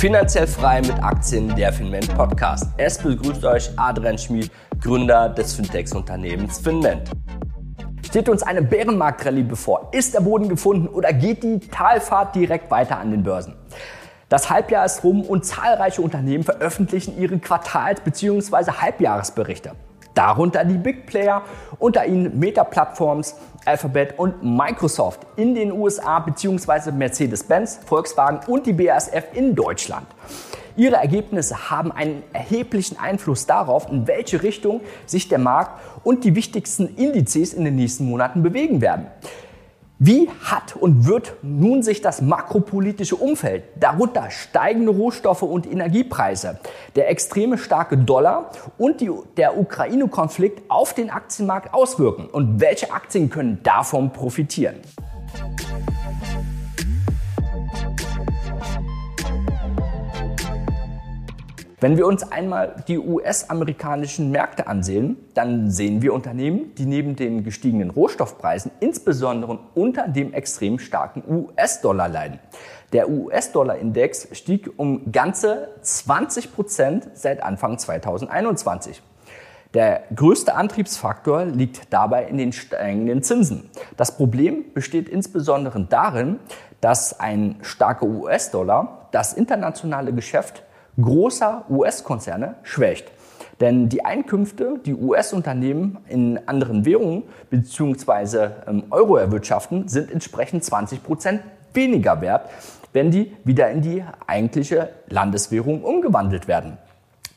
Finanziell frei mit Aktien, der Finment Podcast. Es begrüßt euch Adrian Schmid, Gründer des Fintechs-Unternehmens Finment. Steht uns eine Bärenmarktrallye bevor? Ist der Boden gefunden oder geht die Talfahrt direkt weiter an den Börsen? Das Halbjahr ist rum und zahlreiche Unternehmen veröffentlichen ihre Quartals- bzw. Halbjahresberichte. Darunter die Big Player, unter ihnen Meta Platforms, Alphabet und Microsoft in den USA bzw. Mercedes-Benz, Volkswagen und die BASF in Deutschland. Ihre Ergebnisse haben einen erheblichen Einfluss darauf, in welche Richtung sich der Markt und die wichtigsten Indizes in den nächsten Monaten bewegen werden. Wie hat und wird nun sich das makropolitische Umfeld, darunter steigende Rohstoffe und Energiepreise, der extreme starke Dollar und die, der Ukraine-Konflikt auf den Aktienmarkt auswirken? Und welche Aktien können davon profitieren? Wenn wir uns einmal die US-amerikanischen Märkte ansehen, dann sehen wir Unternehmen, die neben den gestiegenen Rohstoffpreisen insbesondere unter dem extrem starken US-Dollar leiden. Der US-Dollar-Index stieg um ganze 20 Prozent seit Anfang 2021. Der größte Antriebsfaktor liegt dabei in den steigenden Zinsen. Das Problem besteht insbesondere darin, dass ein starker US-Dollar das internationale Geschäft großer US-Konzerne schwächt. Denn die Einkünfte, die US-Unternehmen in anderen Währungen bzw. Ähm, Euro erwirtschaften, sind entsprechend 20 Prozent weniger wert, wenn die wieder in die eigentliche Landeswährung umgewandelt werden.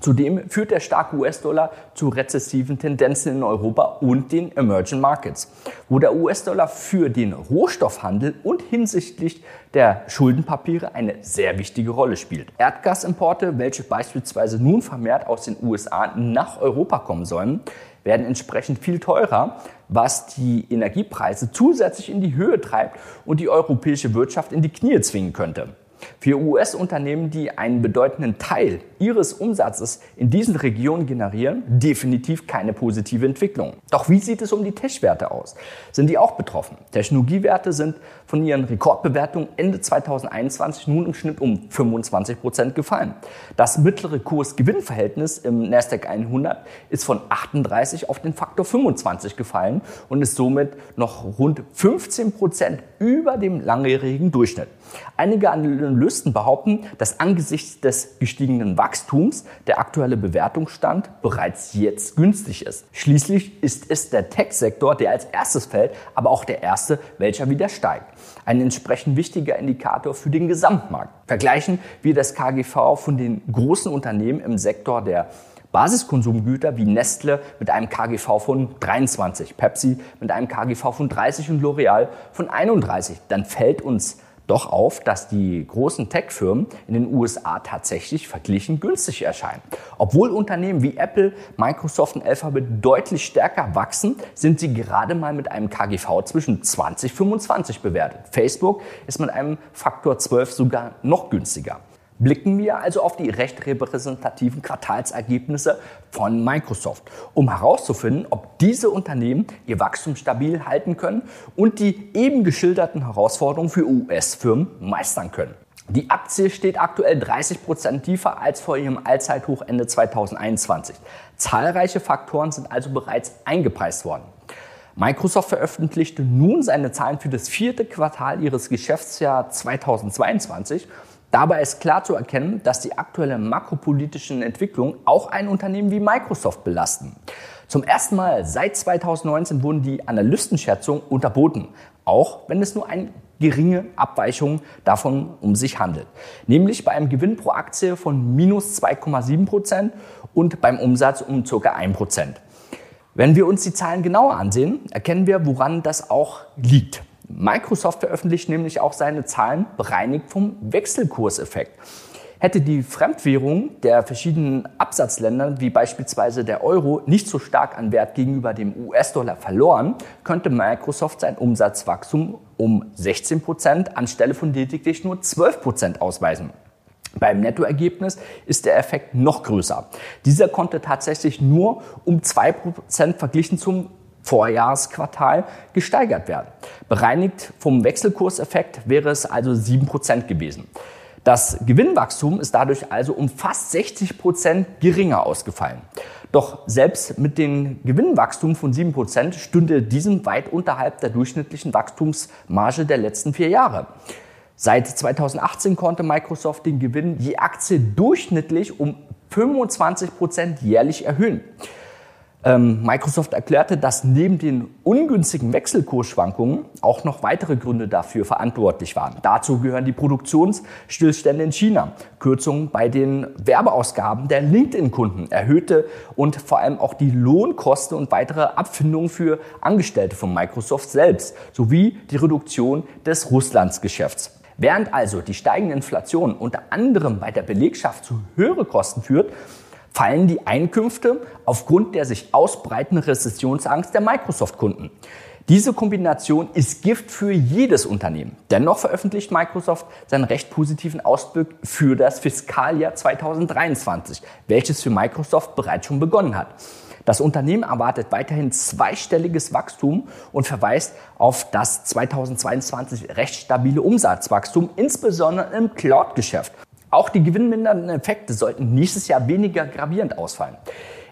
Zudem führt der starke US-Dollar zu rezessiven Tendenzen in Europa und den Emerging Markets, wo der US-Dollar für den Rohstoffhandel und hinsichtlich der Schuldenpapiere eine sehr wichtige Rolle spielt. Erdgasimporte, welche beispielsweise nun vermehrt aus den USA nach Europa kommen sollen, werden entsprechend viel teurer, was die Energiepreise zusätzlich in die Höhe treibt und die europäische Wirtschaft in die Knie zwingen könnte. Für US-Unternehmen, die einen bedeutenden Teil ihres Umsatzes in diesen Regionen generieren, definitiv keine positive Entwicklung. Doch wie sieht es um die Tech-Werte aus? Sind die auch betroffen? Technologiewerte sind von ihren Rekordbewertungen Ende 2021 nun im Schnitt um 25 Prozent gefallen. Das mittlere Kurs-Gewinn-Verhältnis im Nasdaq 100 ist von 38 auf den Faktor 25 gefallen und ist somit noch rund 15 Prozent über dem langjährigen Durchschnitt. Einige Analysten behaupten, dass angesichts des gestiegenen Wachstums der aktuelle Bewertungsstand bereits jetzt günstig ist. Schließlich ist es der Tech-Sektor, der als erstes fällt, aber auch der erste, welcher wieder steigt. Ein entsprechend wichtiger Indikator für den Gesamtmarkt. Vergleichen wir das KGV von den großen Unternehmen im Sektor der Basiskonsumgüter wie Nestle mit einem KGV von 23, Pepsi mit einem KGV von 30 und L'Oreal von 31, dann fällt uns doch auf, dass die großen Tech-Firmen in den USA tatsächlich verglichen günstig erscheinen. Obwohl Unternehmen wie Apple, Microsoft und Alphabet deutlich stärker wachsen, sind sie gerade mal mit einem KGV zwischen 20 und 25 bewertet. Facebook ist mit einem Faktor 12 sogar noch günstiger blicken wir also auf die recht repräsentativen Quartalsergebnisse von Microsoft, um herauszufinden, ob diese Unternehmen ihr Wachstum stabil halten können und die eben geschilderten Herausforderungen für US-Firmen meistern können. Die Aktie steht aktuell 30 Prozent tiefer als vor ihrem Allzeithoch Ende 2021. Zahlreiche Faktoren sind also bereits eingepreist worden. Microsoft veröffentlichte nun seine Zahlen für das vierte Quartal ihres Geschäftsjahr 2022 Dabei ist klar zu erkennen, dass die aktuellen makropolitischen Entwicklungen auch ein Unternehmen wie Microsoft belasten. Zum ersten Mal seit 2019 wurden die Analystenschätzungen unterboten, auch wenn es nur eine geringe Abweichung davon um sich handelt. Nämlich bei einem Gewinn pro Aktie von minus 2,7 Prozent und beim Umsatz um ca. 1 Prozent. Wenn wir uns die Zahlen genauer ansehen, erkennen wir, woran das auch liegt. Microsoft veröffentlicht nämlich auch seine Zahlen bereinigt vom Wechselkurseffekt. Hätte die Fremdwährung der verschiedenen Absatzländer, wie beispielsweise der Euro, nicht so stark an Wert gegenüber dem US-Dollar verloren, könnte Microsoft sein Umsatzwachstum um 16 Prozent anstelle von lediglich nur 12 Prozent ausweisen. Beim Nettoergebnis ist der Effekt noch größer. Dieser konnte tatsächlich nur um 2% verglichen zum Vorjahresquartal gesteigert werden. Bereinigt vom Wechselkurseffekt wäre es also 7% gewesen. Das Gewinnwachstum ist dadurch also um fast 60 Prozent geringer ausgefallen. Doch selbst mit dem Gewinnwachstum von 7 Prozent stünde diesem weit unterhalb der durchschnittlichen Wachstumsmarge der letzten vier Jahre. Seit 2018 konnte Microsoft den Gewinn je Aktie durchschnittlich um 25 Prozent jährlich erhöhen. Ähm, Microsoft erklärte, dass neben den ungünstigen Wechselkursschwankungen auch noch weitere Gründe dafür verantwortlich waren. Dazu gehören die Produktionsstillstände in China, Kürzungen bei den Werbeausgaben der LinkedIn-Kunden, erhöhte und vor allem auch die Lohnkosten und weitere Abfindungen für Angestellte von Microsoft selbst sowie die Reduktion des Russlandsgeschäfts. Während also die steigende Inflation unter anderem bei der Belegschaft zu höheren Kosten führt, fallen die Einkünfte aufgrund der sich ausbreitenden Rezessionsangst der Microsoft-Kunden. Diese Kombination ist Gift für jedes Unternehmen. Dennoch veröffentlicht Microsoft seinen recht positiven Ausblick für das Fiskaljahr 2023, welches für Microsoft bereits schon begonnen hat. Das Unternehmen erwartet weiterhin zweistelliges Wachstum und verweist auf das 2022 recht stabile Umsatzwachstum, insbesondere im Cloud-Geschäft. Auch die gewinnmindernden Effekte sollten nächstes Jahr weniger gravierend ausfallen.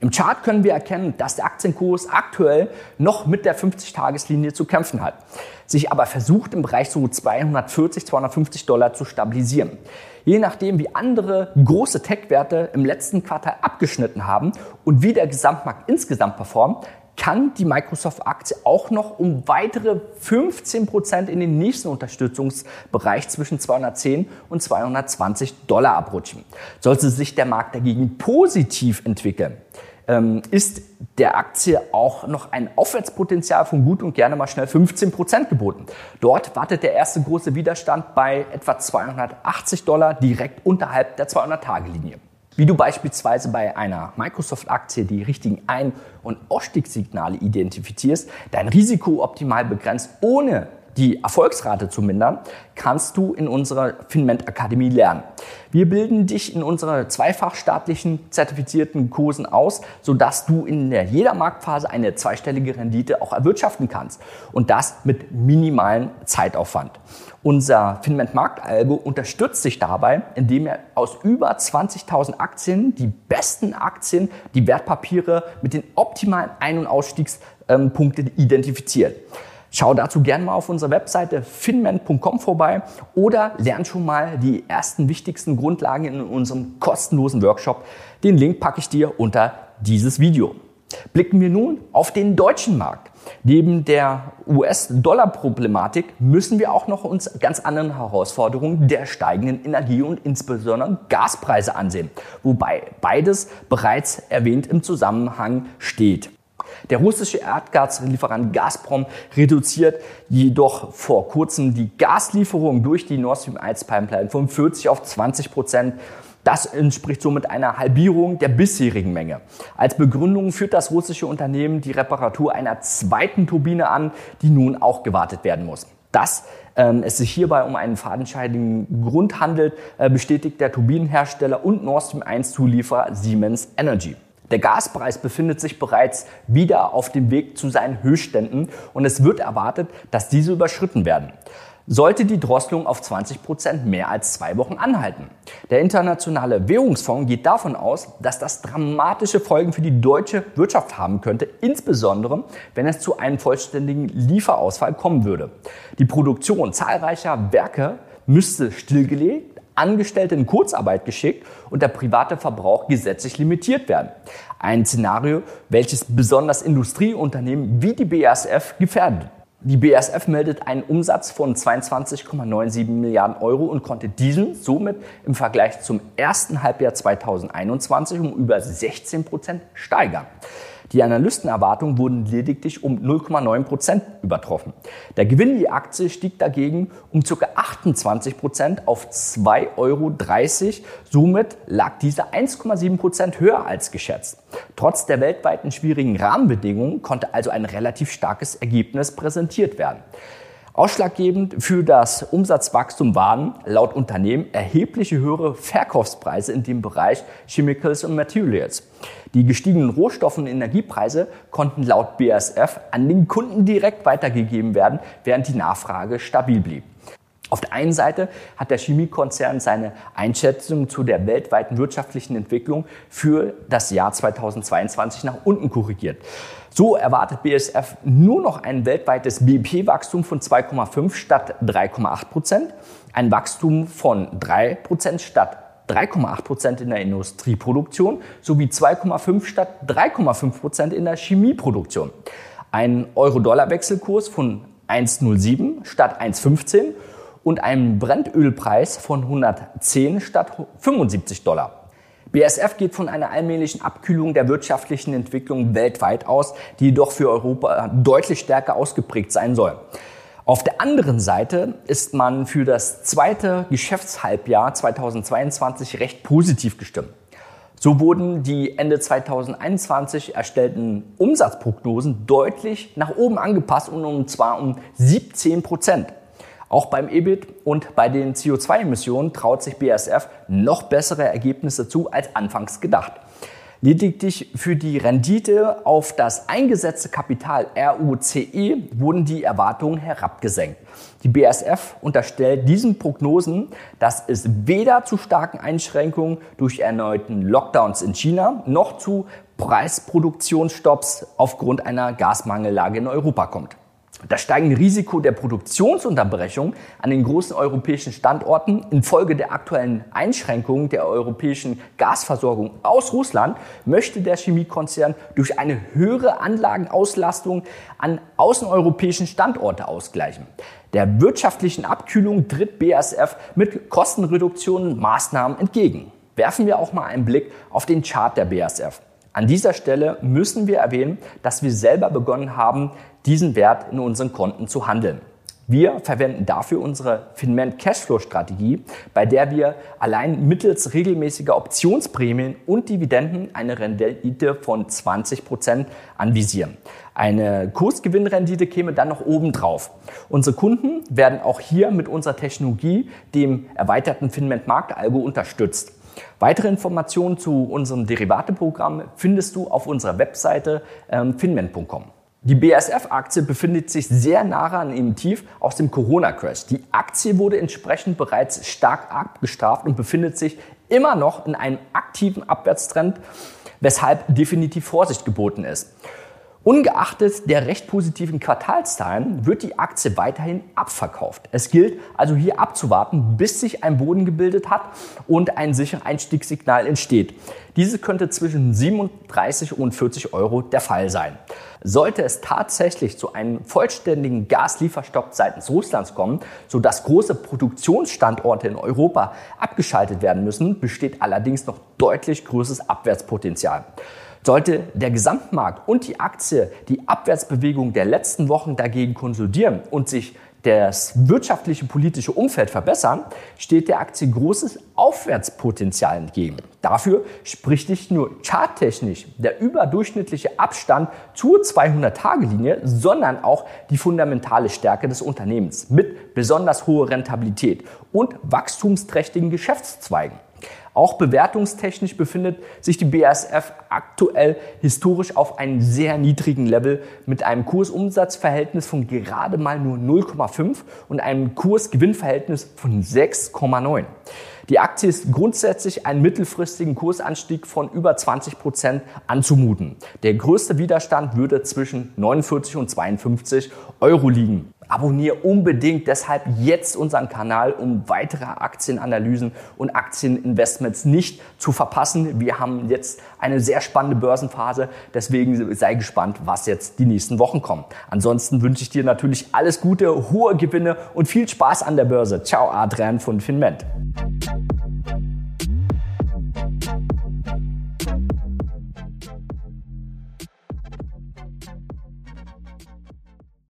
Im Chart können wir erkennen, dass der Aktienkurs aktuell noch mit der 50-Tageslinie zu kämpfen hat, sich aber versucht im Bereich so 240, 250 Dollar zu stabilisieren. Je nachdem, wie andere große Tech-Werte im letzten Quartal abgeschnitten haben und wie der Gesamtmarkt insgesamt performt, kann die Microsoft-Aktie auch noch um weitere 15 Prozent in den nächsten Unterstützungsbereich zwischen 210 und 220 Dollar abrutschen. Sollte sich der Markt dagegen positiv entwickeln, ähm, ist der Aktie auch noch ein Aufwärtspotenzial von gut und gerne mal schnell 15 Prozent geboten. Dort wartet der erste große Widerstand bei etwa 280 Dollar direkt unterhalb der 200-Tage-Linie. Wie du beispielsweise bei einer Microsoft-Aktie die richtigen Ein- und Ausstiegssignale identifizierst, dein Risiko optimal begrenzt, ohne die Erfolgsrate zu mindern, kannst du in unserer Finment Akademie lernen. Wir bilden dich in unserer zweifach staatlichen zertifizierten Kursen aus, sodass du in der jeder Marktphase eine zweistellige Rendite auch erwirtschaften kannst. Und das mit minimalen Zeitaufwand. Unser Finment Marktalgo unterstützt sich dabei, indem er aus über 20.000 Aktien die besten Aktien, die Wertpapiere mit den optimalen Ein- und Ausstiegspunkten identifiziert. Schau dazu gerne mal auf unserer Webseite finman.com vorbei oder lern schon mal die ersten wichtigsten Grundlagen in unserem kostenlosen Workshop. Den Link packe ich dir unter dieses Video. Blicken wir nun auf den deutschen Markt. Neben der US-Dollar-Problematik müssen wir auch noch uns ganz anderen Herausforderungen der steigenden Energie- und insbesondere Gaspreise ansehen, wobei beides bereits erwähnt im Zusammenhang steht. Der russische Erdgaslieferant Gazprom reduziert jedoch vor kurzem die Gaslieferung durch die Nord Stream 1 Pipeline von 40 auf 20 Prozent. Das entspricht somit einer Halbierung der bisherigen Menge. Als Begründung führt das russische Unternehmen die Reparatur einer zweiten Turbine an, die nun auch gewartet werden muss. Dass ähm, es sich hierbei um einen fadenscheidigen Grund handelt, äh, bestätigt der Turbinenhersteller und Nord Stream 1 Zulieferer Siemens Energy. Der Gaspreis befindet sich bereits wieder auf dem Weg zu seinen Höchstständen und es wird erwartet, dass diese überschritten werden. Sollte die Drosselung auf 20 Prozent mehr als zwei Wochen anhalten. Der Internationale Währungsfonds geht davon aus, dass das dramatische Folgen für die deutsche Wirtschaft haben könnte, insbesondere wenn es zu einem vollständigen Lieferausfall kommen würde. Die Produktion zahlreicher Werke müsste stillgelegt Angestellte in Kurzarbeit geschickt und der private Verbrauch gesetzlich limitiert werden. Ein Szenario, welches besonders Industrieunternehmen wie die BASF gefährdet. Die BASF meldet einen Umsatz von 22,97 Milliarden Euro und konnte diesen somit im Vergleich zum ersten Halbjahr 2021 um über 16 Prozent steigern. Die Analystenerwartungen wurden lediglich um 0,9 Prozent übertroffen. Der Gewinn je Aktie stieg dagegen um ca. 28 Prozent auf 2,30 Euro. Somit lag dieser 1,7 Prozent höher als geschätzt. Trotz der weltweiten schwierigen Rahmenbedingungen konnte also ein relativ starkes Ergebnis präsentiert werden. Ausschlaggebend für das Umsatzwachstum waren laut Unternehmen erhebliche höhere Verkaufspreise in dem Bereich Chemicals und Materials. Die gestiegenen Rohstoff- und Energiepreise konnten laut BASF an den Kunden direkt weitergegeben werden, während die Nachfrage stabil blieb. Auf der einen Seite hat der Chemiekonzern seine Einschätzung zu der weltweiten wirtschaftlichen Entwicklung für das Jahr 2022 nach unten korrigiert. So erwartet BSF nur noch ein weltweites BIP-Wachstum von 2,5 statt 3,8 Prozent, ein Wachstum von 3 Prozent statt 3,8 Prozent in der Industrieproduktion sowie 2,5 statt 3,5 Prozent in der Chemieproduktion. Ein Euro-Dollar-Wechselkurs von 1,07 statt 1,15 und einem Brennölpreis von 110 statt 75 Dollar. BSF geht von einer allmählichen Abkühlung der wirtschaftlichen Entwicklung weltweit aus, die jedoch für Europa deutlich stärker ausgeprägt sein soll. Auf der anderen Seite ist man für das zweite Geschäftshalbjahr 2022 recht positiv gestimmt. So wurden die Ende 2021 erstellten Umsatzprognosen deutlich nach oben angepasst und zwar um 17 Prozent. Auch beim EBIT und bei den CO2-Emissionen traut sich BASF noch bessere Ergebnisse zu als anfangs gedacht. Lediglich für die Rendite auf das eingesetzte Kapital ROCE wurden die Erwartungen herabgesenkt. Die BASF unterstellt diesen Prognosen, dass es weder zu starken Einschränkungen durch erneuten Lockdowns in China noch zu Preisproduktionsstopps aufgrund einer Gasmangellage in Europa kommt. Das steigende Risiko der Produktionsunterbrechung an den großen europäischen Standorten infolge der aktuellen Einschränkungen der europäischen Gasversorgung aus Russland möchte der Chemiekonzern durch eine höhere Anlagenauslastung an außeneuropäischen Standorte ausgleichen. Der wirtschaftlichen Abkühlung tritt BASF mit Kostenreduktionen Maßnahmen entgegen. Werfen wir auch mal einen Blick auf den Chart der BASF. An dieser Stelle müssen wir erwähnen, dass wir selber begonnen haben, diesen Wert in unseren Konten zu handeln. Wir verwenden dafür unsere Finment Cashflow Strategie, bei der wir allein mittels regelmäßiger Optionsprämien und Dividenden eine Rendite von 20 Prozent anvisieren. Eine Kursgewinnrendite käme dann noch oben drauf. Unsere Kunden werden auch hier mit unserer Technologie, dem erweiterten Finment Marktalgo, unterstützt. Weitere Informationen zu unserem Derivateprogramm findest du auf unserer Webseite ähm, finment.com. Die BASF-Aktie befindet sich sehr nahe an ihrem Tief aus dem Corona-Crash. Die Aktie wurde entsprechend bereits stark abgestraft und befindet sich immer noch in einem aktiven Abwärtstrend, weshalb definitiv Vorsicht geboten ist. Ungeachtet der recht positiven Quartalszahlen wird die Aktie weiterhin abverkauft. Es gilt also hier abzuwarten, bis sich ein Boden gebildet hat und ein sicheres Einstiegssignal entsteht. Diese könnte zwischen 37 und 40 Euro der Fall sein. Sollte es tatsächlich zu einem vollständigen Gaslieferstopp seitens Russlands kommen, sodass große Produktionsstandorte in Europa abgeschaltet werden müssen, besteht allerdings noch deutlich größeres Abwärtspotenzial. Sollte der Gesamtmarkt und die Aktie die Abwärtsbewegung der letzten Wochen dagegen konsolidieren und sich das wirtschaftliche politische Umfeld verbessern, steht der Aktie großes Aufwärtspotenzial entgegen. Dafür spricht nicht nur charttechnisch der überdurchschnittliche Abstand zur 200-Tage-Linie, sondern auch die fundamentale Stärke des Unternehmens mit besonders hoher Rentabilität und wachstumsträchtigen Geschäftszweigen. Auch bewertungstechnisch befindet sich die BASF aktuell historisch auf einem sehr niedrigen Level mit einem Kursumsatzverhältnis von gerade mal nur 0,5 und einem Kursgewinnverhältnis von 6,9. Die Aktie ist grundsätzlich einen mittelfristigen Kursanstieg von über 20 Prozent anzumuten. Der größte Widerstand würde zwischen 49 und 52 Euro liegen. Abonniere unbedingt deshalb jetzt unseren Kanal, um weitere Aktienanalysen und Aktieninvestments nicht zu verpassen. Wir haben jetzt eine sehr spannende Börsenphase, deswegen sei gespannt, was jetzt die nächsten Wochen kommen. Ansonsten wünsche ich dir natürlich alles Gute, hohe Gewinne und viel Spaß an der Börse. Ciao, Adrian von Finment.